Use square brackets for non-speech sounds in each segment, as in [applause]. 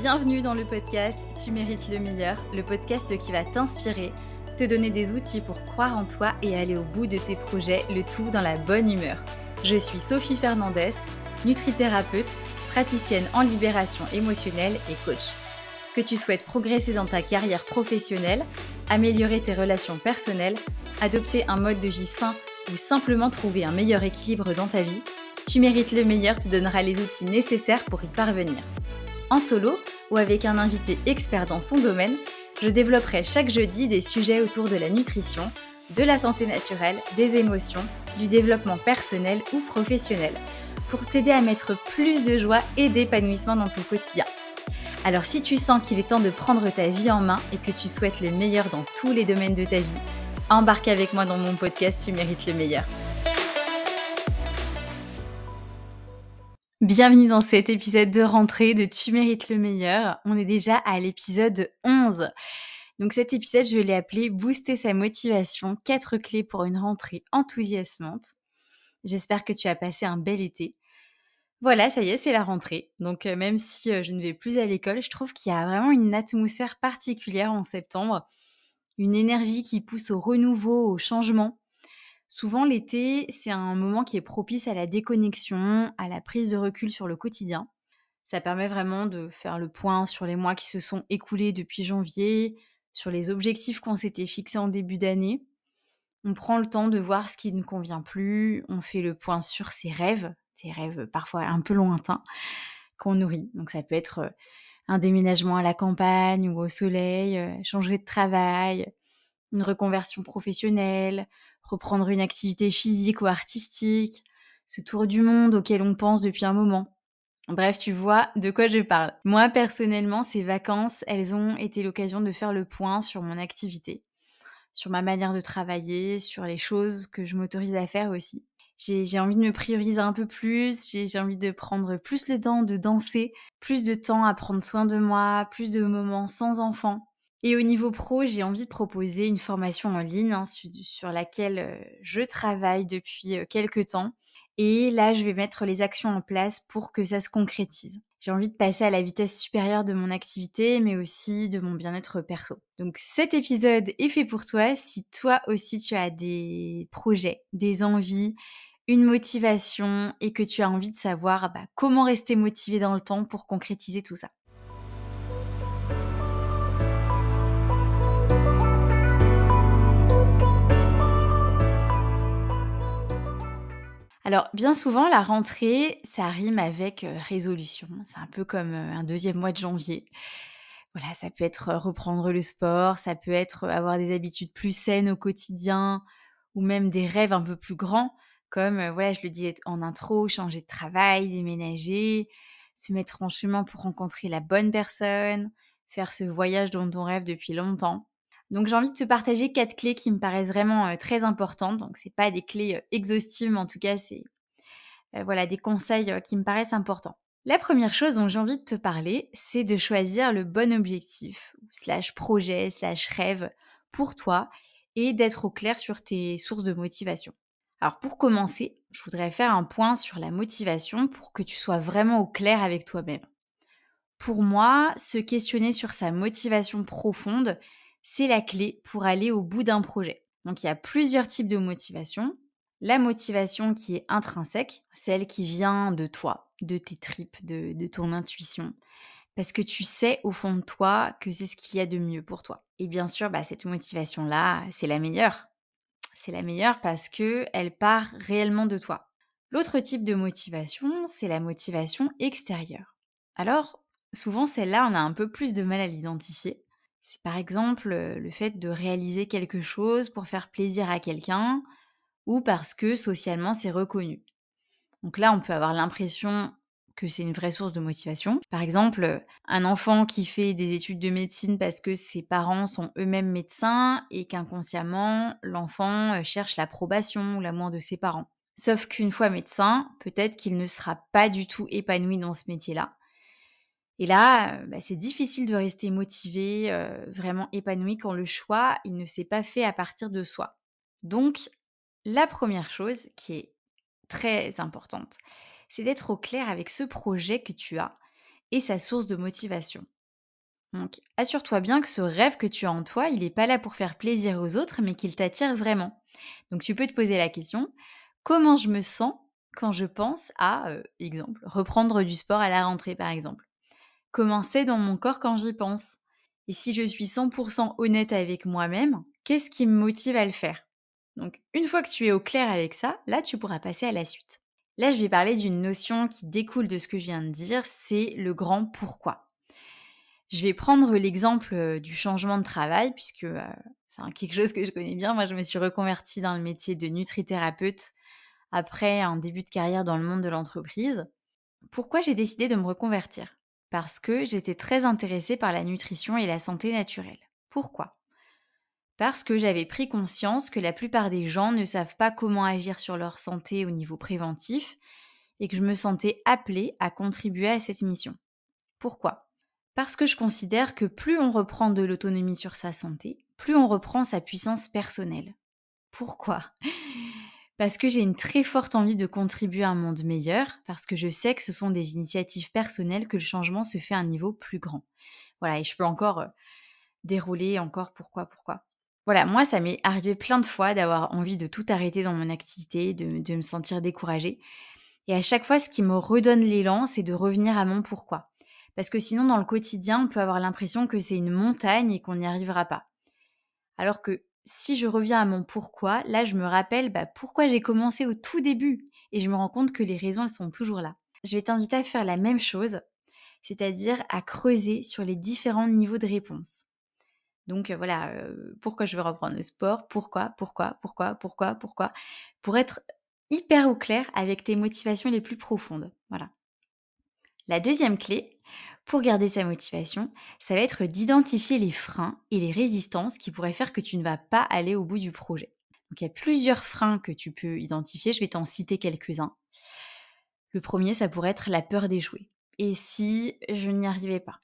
Bienvenue dans le podcast Tu mérites le meilleur, le podcast qui va t'inspirer, te donner des outils pour croire en toi et aller au bout de tes projets, le tout dans la bonne humeur. Je suis Sophie Fernandez, nutrithérapeute, praticienne en libération émotionnelle et coach. Que tu souhaites progresser dans ta carrière professionnelle, améliorer tes relations personnelles, adopter un mode de vie sain ou simplement trouver un meilleur équilibre dans ta vie, Tu mérites le meilleur te donnera les outils nécessaires pour y parvenir. En solo ou avec un invité expert dans son domaine, je développerai chaque jeudi des sujets autour de la nutrition, de la santé naturelle, des émotions, du développement personnel ou professionnel, pour t'aider à mettre plus de joie et d'épanouissement dans ton quotidien. Alors si tu sens qu'il est temps de prendre ta vie en main et que tu souhaites le meilleur dans tous les domaines de ta vie, embarque avec moi dans mon podcast Tu mérites le meilleur. Bienvenue dans cet épisode de rentrée de Tu mérites le meilleur. On est déjà à l'épisode 11. Donc cet épisode, je l'ai appelé Booster sa motivation, 4 clés pour une rentrée enthousiasmante. J'espère que tu as passé un bel été. Voilà, ça y est, c'est la rentrée. Donc euh, même si euh, je ne vais plus à l'école, je trouve qu'il y a vraiment une atmosphère particulière en septembre, une énergie qui pousse au renouveau, au changement. Souvent, l'été, c'est un moment qui est propice à la déconnexion, à la prise de recul sur le quotidien. Ça permet vraiment de faire le point sur les mois qui se sont écoulés depuis janvier, sur les objectifs qu'on s'était fixés en début d'année. On prend le temps de voir ce qui ne convient plus, on fait le point sur ses rêves, des rêves parfois un peu lointains qu'on nourrit. Donc ça peut être euh, un déménagement à la campagne ou au soleil, euh, changer de travail, une reconversion professionnelle, reprendre une activité physique ou artistique, ce tour du monde auquel on pense depuis un moment. Bref, tu vois de quoi je parle. Moi, personnellement, ces vacances, elles ont été l'occasion de faire le point sur mon activité, sur ma manière de travailler, sur les choses que je m'autorise à faire aussi. J'ai envie de me prioriser un peu plus, j'ai envie de prendre plus le temps de danser, plus de temps à prendre soin de moi, plus de moments sans enfants. Et au niveau pro, j'ai envie de proposer une formation en ligne hein, sur, laquelle euh, je travaille depuis euh, quelques temps. Et là, je vais mettre les actions en place pour que ça se concrétise. J'ai envie de passer à la vitesse supérieure de mon activité, mais aussi de mon bien-être perso. Donc cet épisode est fait pour toi si toi aussi tu as des projets, des envies, une motivation et que tu as envie de savoir bah, comment rester motivé dans le temps pour concrétiser tout ça. Alors, bien souvent, la rentrée, ça rime avec résolution. C'est un peu comme un deuxième mois de janvier. Voilà, ça peut être reprendre le sport, ça peut être avoir des habitudes plus saines au quotidien, ou même des rêves un peu plus grands, comme, voilà, je le disais en intro, changer de travail, déménager, se mettre en chemin pour rencontrer la bonne personne, faire ce voyage dont on rêve depuis longtemps. Donc j'ai envie de te partager quatre clés qui me paraissent vraiment euh, très importantes. Donc c'est pas des clés euh, exhaustives, mais en tout cas c'est euh, voilà des conseils qui me paraissent importants. La première chose dont j'ai envie de te parler, c'est de choisir le bon objectif, slash projet, slash rêve pour toi et d'être au clair sur tes sources de motivation. Alors pour commencer, je voudrais faire un point sur la motivation pour que tu sois vraiment au clair avec toi-même. Pour moi, se questionner sur sa motivation profonde, c'est la clé pour aller au bout d'un projet. Donc il y a plusieurs types de motivation. La motivation qui est intrinsèque, celle qui vient de toi, de tes tripes, de, ton intuition, parce que tu sais au fond de toi que c'est ce qu'il y a de mieux pour toi. Et bien sûr, bah, cette motivation-là, c'est la meilleure. C'est la meilleure parce que elle part réellement de toi. L'autre type de motivation, c'est la motivation extérieure. Alors, souvent celle-là, on a un peu plus de mal à l'identifier c'est par exemple le fait de réaliser quelque chose pour faire plaisir à quelqu'un ou parce que socialement c'est reconnu. Donc là, on peut avoir l'impression que c'est une vraie source de motivation. Par exemple, un enfant qui fait des études de médecine parce que ses parents sont eux-mêmes médecins et qu'inconsciemment, l'enfant cherche l'approbation ou l'amour de ses parents. Sauf qu'une fois médecin, peut-être qu'il ne sera pas du tout épanoui dans ce métier-là et là, bah, c'est difficile de rester motivé, vraiment épanoui quand le choix, il ne s'est pas fait à partir de soi. Donc, la première chose qui est très importante, c'est d'être au clair avec ce projet que tu as et sa source de motivation. Donc, assure-toi bien que ce rêve que tu as en toi, il n'est pas là pour faire plaisir aux autres, mais qu'il t'attire vraiment. Donc, tu peux te poser la question, comment je me sens quand je pense à, euh, exemple, reprendre du sport à la rentrée, par exemple? Comment c'est dans mon corps quand j'y pense Et si je suis 100% honnête avec moi-même, qu'est-ce qui me motive à le faire? Donc, une fois que tu es au clair avec ça, là, tu pourras passer à la suite. Là, je vais parler d'une notion qui découle de ce que je viens de dire, c'est le grand pourquoi. Je vais prendre l'exemple du changement de travail, puisque c'est quelque chose que je connais bien. Moi, je me suis reconvertie dans le métier de nutrithérapeute après un début de carrière dans le monde de l'entreprise. Pourquoi j'ai décidé de me reconvertir? Parce que j'étais très intéressée par la nutrition et la santé naturelle. Pourquoi? Parce que j'avais pris conscience que la plupart des gens ne savent pas comment agir sur leur santé au niveau préventif et que je me sentais appelée à contribuer à cette mission. Pourquoi? Parce que je considère que plus on reprend de l'autonomie sur sa santé, plus on reprend sa puissance personnelle. Pourquoi? Parce que j'ai une très forte envie de contribuer à un monde meilleur, parce que je sais que ce sont des initiatives personnelles que le changement se fait à un niveau plus grand. Voilà, et je peux encore euh, dérouler encore pourquoi, pourquoi. Voilà, moi, ça m'est arrivé plein de fois d'avoir envie de tout arrêter dans mon activité, de, de me sentir découragée. Et à chaque fois, ce qui me redonne l'élan, c'est de revenir à mon pourquoi. Parce que sinon, dans le quotidien, on peut avoir l'impression que c'est une montagne et qu'on n'y arrivera pas. Alors que si je reviens à mon pourquoi, là, je me rappelle bah, pourquoi j'ai commencé au tout début. Et je me rends compte que les raisons, elles sont toujours là. Je vais t'inviter à faire la même chose, c'est-à-dire à creuser sur les différents niveaux de réponse. Donc voilà, euh, pourquoi je veux reprendre le sport, pourquoi, pourquoi, pourquoi, pourquoi, pourquoi, pour être hyper au clair avec tes motivations les plus profondes. Voilà. La deuxième clé, pour garder sa motivation, ça va être d'identifier les freins et les résistances qui pourraient faire que tu ne vas pas aller au bout du projet. Donc il y a plusieurs freins que tu peux identifier, je vais t'en citer quelques-uns. Le premier, ça pourrait être la peur d'échouer. Et si je n'y arrivais pas?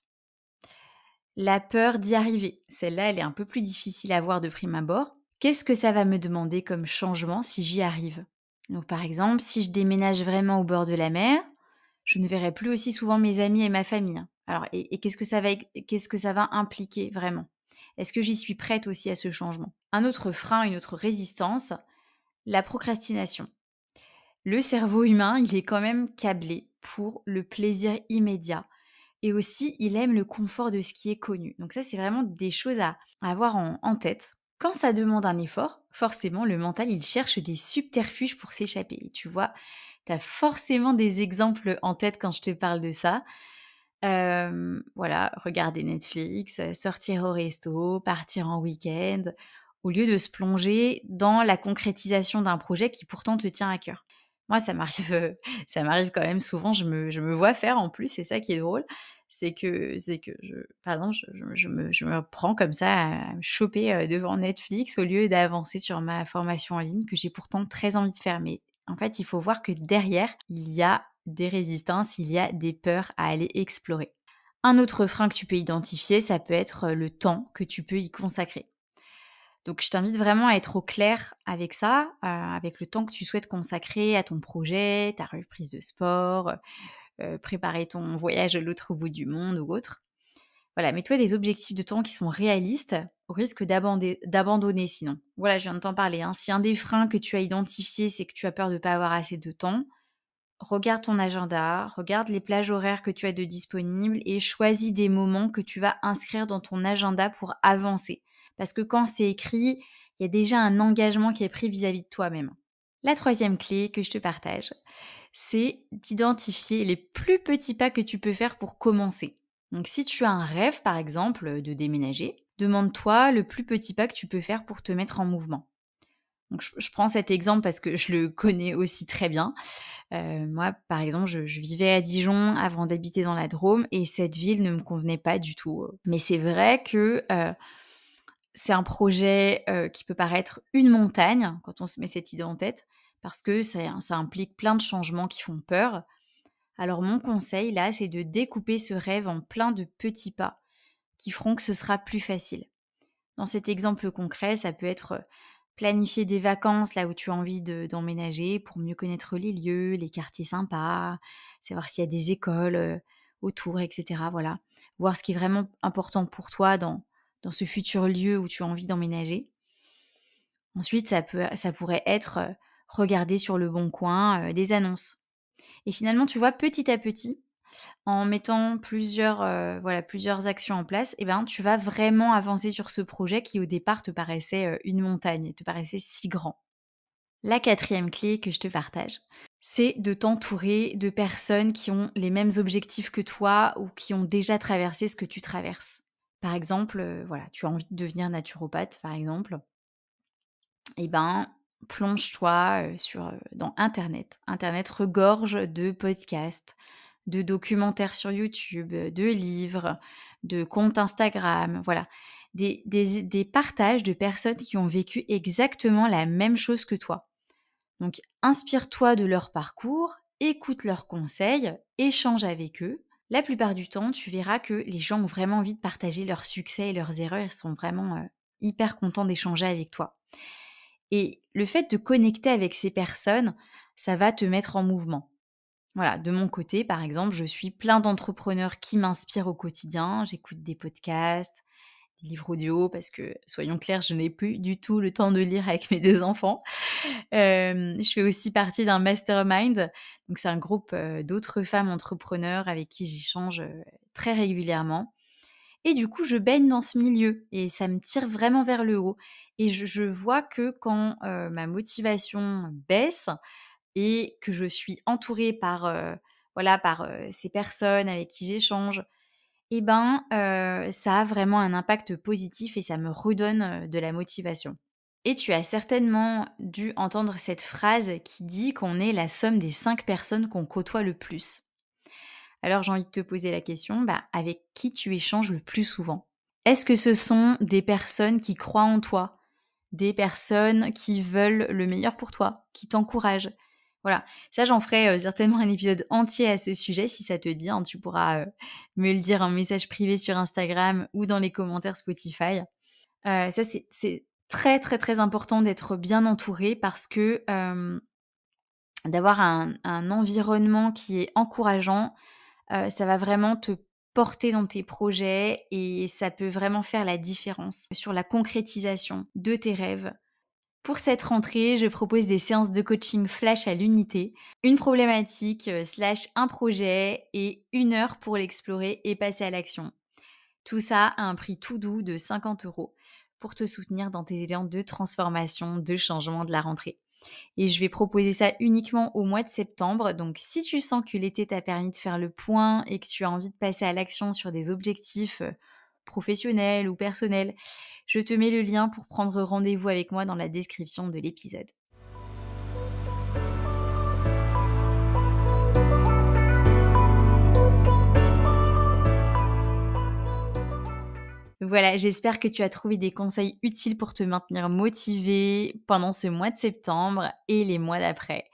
La peur d'y arriver. Celle-là, elle est un peu plus difficile à voir de prime abord. Qu'est-ce que ça va me demander comme changement si j'y arrive? Donc par exemple, si je déménage vraiment au bord de la mer, je ne verrai plus aussi souvent mes amis et ma famille. Alors, et, qu'est-ce que ça va, qu'est-ce que ça va impliquer vraiment? Est-ce que j'y suis prête aussi à ce changement? Un autre frein, une autre résistance, la procrastination. Le cerveau humain, il est quand même câblé pour le plaisir immédiat. Et aussi, il aime le confort de ce qui est connu. Donc ça, c'est vraiment des choses à, avoir en, en tête. Quand ça demande un effort, forcément, le mental, il cherche des subterfuges pour s'échapper. Tu vois, tu as forcément des exemples en tête quand je te parle de ça. Voilà, regarder Netflix, sortir au resto, partir en week-end, au lieu de se plonger dans la concrétisation d'un projet qui pourtant te tient à cœur. Moi, ça m'arrive, [laughs] ça m'arrive quand même souvent. Je me, je me vois faire en plus. C'est ça qui est drôle, c'est que, c'est que je, je, me, je me prends comme ça à me choper devant Netflix au lieu d'avancer sur ma formation en ligne que j'ai pourtant très envie de faire. Mais en fait, il faut voir que derrière, il y a des résistances, il y a des peurs à aller explorer. Un autre frein que tu peux identifier, ça peut être le temps que tu peux y consacrer. Donc je t'invite vraiment à être au clair avec ça, euh, avec le temps que tu souhaites consacrer à ton projet, ta reprise de sport, euh, préparer ton voyage à l'autre bout du monde ou autre. Voilà, mets-toi des objectifs de temps qui sont réalistes au risque d'abandonner sinon. Voilà, je viens de t'en parler. Hein. Si un des freins que tu as identifié, c'est que tu as peur de ne pas avoir assez de temps, regarde ton agenda, regarde les plages horaires que tu as de disponibles et choisis des moments que tu vas inscrire dans ton agenda pour avancer. Parce que quand c'est écrit, il y a déjà un engagement qui est pris vis-à-vis de toi-même. La troisième clé que je te partage, c'est d'identifier les plus petits pas que tu peux faire pour commencer. Donc si tu as un rêve, par exemple, de déménager, demande-toi le plus petit pas que tu peux faire pour te mettre en mouvement. Je, prends cet exemple parce que je le connais aussi très bien. Euh, moi, par exemple, je, vivais à Dijon avant d'habiter dans la Drôme et cette ville ne me convenait pas du tout. Mais c'est vrai que euh, c'est un projet euh, qui peut paraître une montagne quand on se met cette idée en tête parce que ça, implique plein de changements qui font peur. Alors mon conseil là, c'est de découper ce rêve en plein de petits pas qui feront que ce sera plus facile. Dans cet exemple concret, ça peut être planifier des vacances là où tu as envie d'emménager pour mieux connaître les lieux, les quartiers sympas, savoir s'il y a des écoles euh, autour, etc. Voilà, voir ce qui est vraiment important pour toi dans, dans ce futur lieu où tu as envie d'emménager. Ensuite, ça, peut, ça pourrait être euh, regarder sur le bon coin euh, des annonces. Et finalement, tu vois, petit à petit, en mettant plusieurs, euh, voilà, plusieurs actions en place, eh ben, tu vas vraiment avancer sur ce projet qui au départ te paraissait une montagne, te paraissait si grand. La quatrième clé que je te partage, c'est de t'entourer de personnes qui ont les mêmes objectifs que toi ou qui ont déjà traversé ce que tu traverses. Par exemple, voilà, tu as envie de devenir naturopathe, par exemple eh ben, plonge-toi sur, dans Internet. Internet regorge de podcasts, de documentaires sur YouTube, de livres, de comptes Instagram, voilà. Des, partages de personnes qui ont vécu exactement la même chose que toi. Donc, inspire-toi de leur parcours, écoute leurs conseils, échange avec eux. La plupart du temps, tu verras que les gens ont vraiment envie de partager leurs succès et leurs erreurs. Ils sont vraiment hyper contents d'échanger avec toi. Et le fait de connecter avec ces personnes, ça va te mettre en mouvement. Voilà, de mon côté, par exemple, je suis plein d'entrepreneurs qui m'inspirent au quotidien. J'écoute des podcasts, des livres audio, parce que, soyons clairs, je n'ai plus du tout le temps de lire avec mes deux enfants. Je fais aussi partie d'un mastermind. Donc, c'est un groupe d'autres femmes entrepreneurs avec qui j'échange très régulièrement. Et du coup, je baigne dans ce milieu et ça me tire vraiment vers le haut. Et je, vois que quand ma motivation baisse et que je suis entourée par, voilà, par ces personnes avec qui j'échange, eh ben, ça a vraiment un impact positif et ça me redonne de la motivation. Et tu as certainement dû entendre cette phrase qui dit qu'on est la somme des cinq personnes qu'on côtoie le plus. Alors j'ai envie de te poser la question, bah, avec qui tu échanges le plus souvent? Est-ce que ce sont des personnes qui croient en toi Des personnes qui veulent le meilleur pour toi, qui t'encouragent? Voilà, ça j'en ferai euh, certainement un épisode entier à ce sujet si ça te dit. Hein. tu pourras euh, me le dire en message privé sur Instagram ou dans les commentaires Spotify. Euh, ça c'est très très très important d'être bien entouré parce que d'avoir un, environnement qui est encourageant, ça va vraiment te porter dans tes projets et ça peut vraiment faire la différence sur la concrétisation de tes rêves. Pour cette rentrée, je propose des séances de coaching flash à l'unité, une problématique slash un projet et une heure pour l'explorer et passer à l'action. Tout ça à un prix tout doux de 50 euros pour te soutenir dans tes élans de transformation, de changement de la rentrée. Et je vais proposer ça uniquement au mois de septembre. Donc si tu sens que l'été t'a permis de faire le point et que tu as envie de passer à l'action sur des objectifs professionnels ou personnels, je te mets le lien pour prendre rendez-vous avec moi dans la description de l'épisode. Voilà, j'espère que tu as trouvé des conseils utiles pour te maintenir motivé pendant ce mois de septembre et les mois d'après.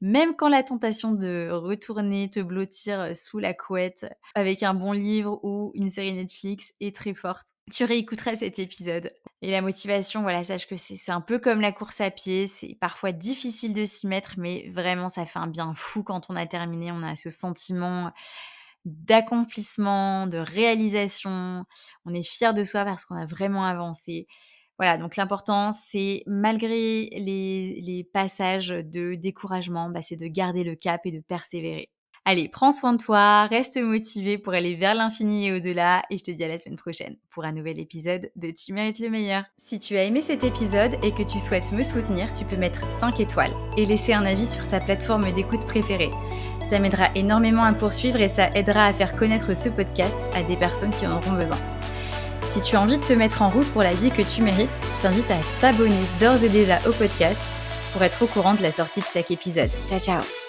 Même quand la tentation de retourner te blottir sous la couette avec un bon livre ou une série Netflix est très forte, tu réécouteras cet épisode. Et la motivation, voilà, sache que c'est un peu comme la course à pied, c'est parfois difficile de s'y mettre, mais vraiment ça fait un bien fou quand on a terminé, on a ce sentiment d'accomplissement, de réalisation. On est fier de soi parce qu'on a vraiment avancé. Voilà, donc l'important, c'est malgré les, passages de découragement, bah, c'est de garder le cap et de persévérer. Allez, prends soin de toi, reste motivé pour aller vers l'infini et au-delà, et je te dis à la semaine prochaine pour un nouvel épisode de Tu mérites le meilleur. Si tu as aimé cet épisode et que tu souhaites me soutenir, tu peux mettre 5 étoiles et laisser un avis sur ta plateforme d'écoute préférée. Ça m'aidera énormément à poursuivre et ça aidera à faire connaître ce podcast à des personnes qui en auront besoin. Si tu as envie de te mettre en route pour la vie que tu mérites, je t'invite à t'abonner d'ores et déjà au podcast pour être au courant de la sortie de chaque épisode. Ciao ciao